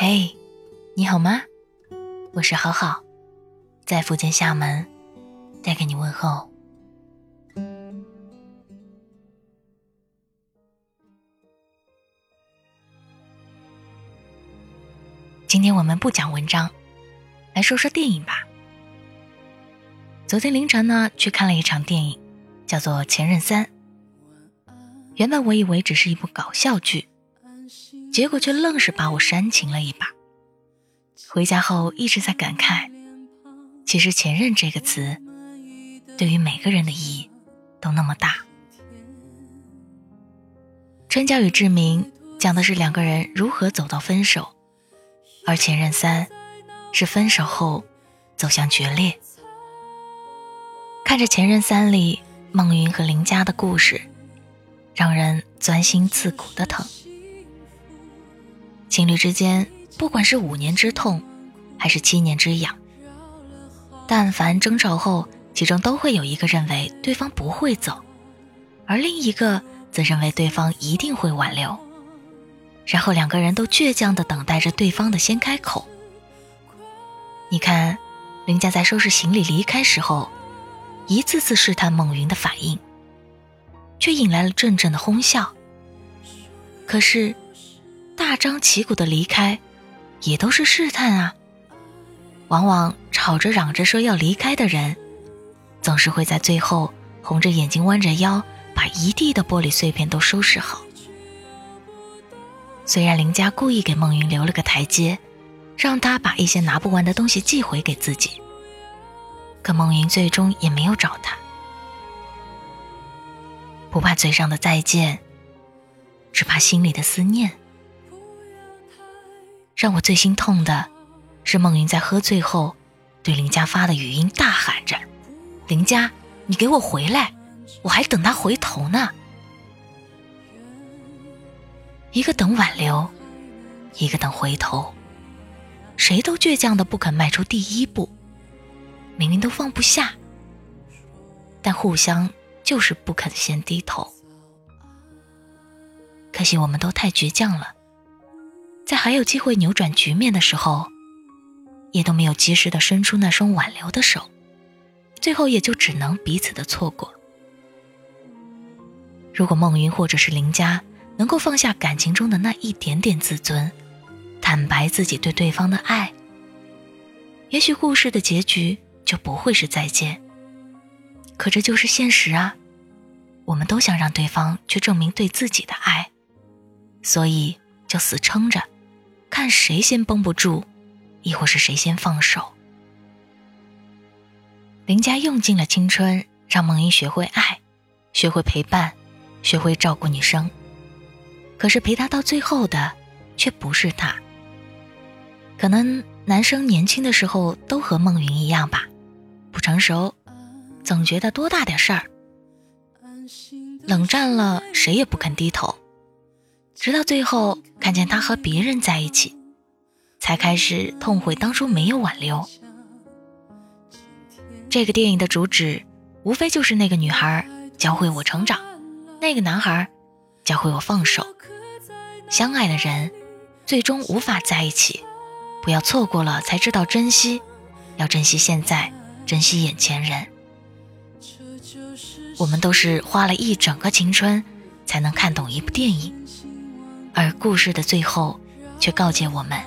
嘿，你好吗？我是好好，在福建厦门带给你问候。今天我们不讲文章，来说说电影吧。昨天凌晨呢，去看了一场电影，叫做《前任三》。原本我以为只是一部搞笑剧，结果却愣是把我煽情了一把。回家后一直在感慨，其实“前任”这个词，对于每个人的意义都那么大。春娇与志明讲的是两个人如何走到分手，而《前任三》是分手后走向决裂。看着《前任三》里孟云和林佳的故事，让人钻心刺骨的疼。情侣之间，不管是五年之痛，还是七年之痒，但凡争吵后，其中都会有一个认为对方不会走，而另一个则认为对方一定会挽留，然后两个人都倔强地等待着对方的先开口。你看，林佳在收拾行李离开时候。一次次试探孟云的反应，却引来了阵阵的哄笑。可是，大张旗鼓的离开，也都是试探啊。往往吵着嚷着说要离开的人，总是会在最后红着眼睛弯着腰，把一地的玻璃碎片都收拾好。虽然林家故意给孟云留了个台阶，让他把一些拿不完的东西寄回给自己。可孟云最终也没有找他，不怕嘴上的再见，只怕心里的思念。让我最心痛的，是孟云在喝醉后对林佳发的语音大喊着：“林佳，你给我回来！我还等他回头呢。”一个等挽留，一个等回头，谁都倔强的不肯迈出第一步。明明都放不下，但互相就是不肯先低头。可惜我们都太倔强了，在还有机会扭转局面的时候，也都没有及时的伸出那双挽留的手，最后也就只能彼此的错过。如果孟云或者是林佳能够放下感情中的那一点点自尊，坦白自己对对方的爱，也许故事的结局。就不会是再见。可这就是现实啊！我们都想让对方去证明对自己的爱，所以就死撑着，看谁先绷不住，亦或是谁先放手。林家用尽了青春，让梦英学会爱，学会陪伴，学会照顾女生。可是陪她到最后的，却不是他。可能男生年轻的时候都和孟云一样吧。不成熟，总觉得多大点事儿。冷战了，谁也不肯低头，直到最后看见他和别人在一起，才开始痛悔当初没有挽留。这个电影的主旨，无非就是那个女孩教会我成长，那个男孩教会我放手。相爱的人，最终无法在一起，不要错过了才知道珍惜，要珍惜现在。珍惜眼前人，我们都是花了一整个青春才能看懂一部电影，而故事的最后却告诫我们：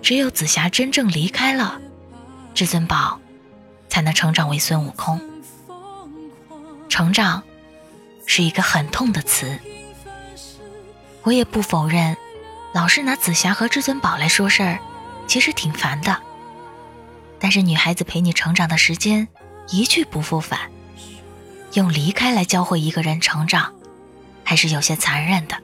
只有紫霞真正离开了，至尊宝才能成长为孙悟空。成长是一个很痛的词，我也不否认，老是拿紫霞和至尊宝来说事儿，其实挺烦的。但是女孩子陪你成长的时间一去不复返，用离开来教会一个人成长，还是有些残忍的。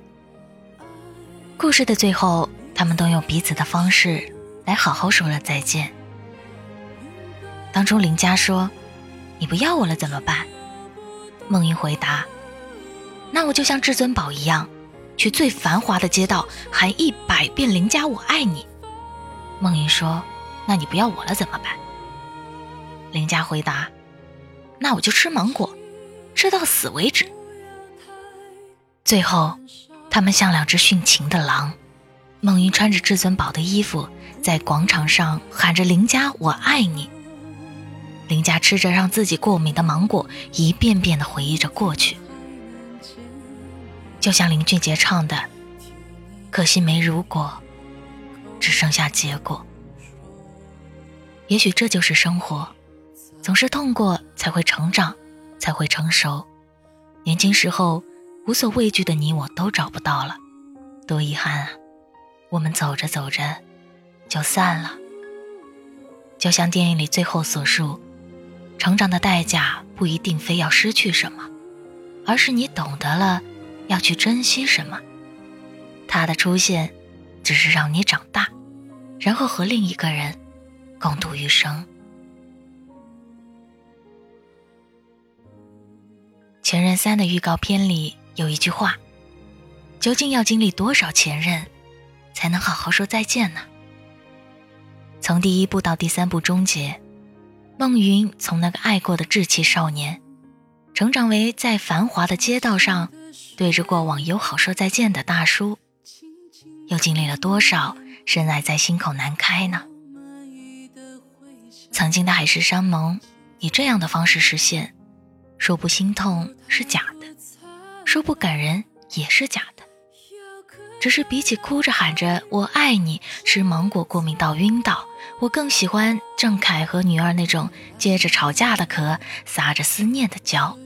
故事的最后，他们都用彼此的方式来好好说了再见。当初林佳说：“你不要我了怎么办？”孟云回答：“那我就像至尊宝一样，去最繁华的街道喊一百遍林佳我爱你。”孟云说。那你不要我了怎么办？林佳回答：“那我就吃芒果，吃到死为止。”最后，他们像两只殉情的狼，孟云穿着至尊宝的衣服，在广场上喊着“林家，我爱你”。林家吃着让自己过敏的芒果，一遍遍的回忆着过去。就像林俊杰唱的：“可惜没如果，只剩下结果。”也许这就是生活，总是痛过才会成长，才会成熟。年轻时候无所畏惧的你我都找不到了，多遗憾啊！我们走着走着就散了。就像电影里最后所述，成长的代价不一定非要失去什么，而是你懂得了要去珍惜什么。他的出现，只是让你长大，然后和另一个人。共度余生。《前任三》的预告片里有一句话：“究竟要经历多少前任，才能好好说再见呢？”从第一部到第三部终结，孟云从那个爱过的稚气少年，成长为在繁华的街道上对着过往友好说再见的大叔，又经历了多少深爱在心口难开呢？曾经的海誓山盟，以这样的方式实现，说不心痛是假的，说不感人也是假的。只是比起哭着喊着“我爱你”，吃芒果过敏到晕倒，我更喜欢郑恺和女儿那种接着吵架的壳，撒着思念的娇。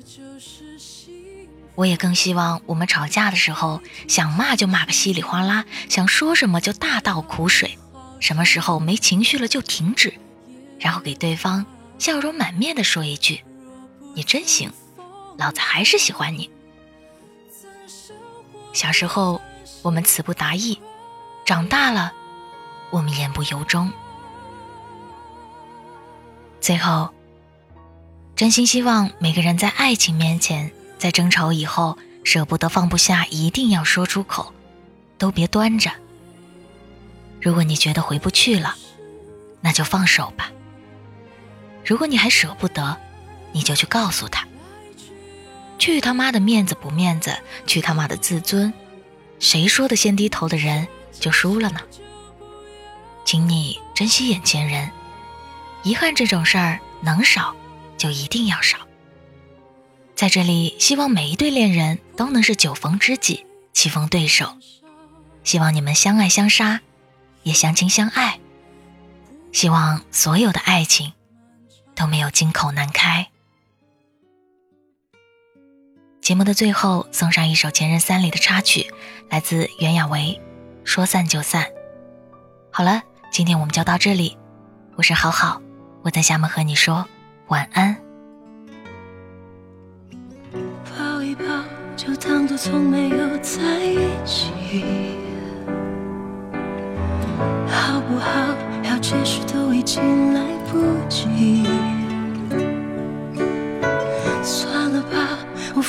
我也更希望我们吵架的时候，想骂就骂个稀里哗啦，想说什么就大倒苦水，什么时候没情绪了就停止。然后给对方笑容满面的说一句：“你真行，老子还是喜欢你。”小时候我们词不达意，长大了我们言不由衷。最后，真心希望每个人在爱情面前，在争吵以后舍不得放不下，一定要说出口，都别端着。如果你觉得回不去了，那就放手吧。如果你还舍不得，你就去告诉他。去他妈的面子不面子，去他妈的自尊，谁说的先低头的人就输了呢？请你珍惜眼前人，遗憾这种事儿能少就一定要少。在这里，希望每一对恋人都能是酒逢知己，棋逢对手。希望你们相爱相杀，也相亲相爱。希望所有的爱情。都没有金口难开。节目的最后，送上一首《前任三》里的插曲，来自袁娅维，《说散就散》。好了，今天我们就到这里。我是好好，我在厦门和你说晚安。抱一抱，就当作从没有在一起，好不好？要解释都已经来不及。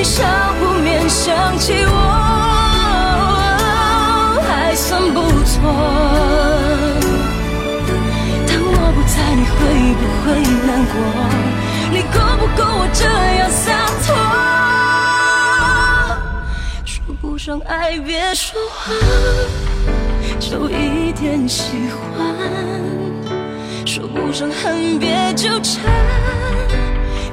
你少不免想起我，还算不错。当我不在，你会不会难过？你够不够我这样洒脱？说不上爱，别说谎，就一点喜欢。说不上恨，别纠缠，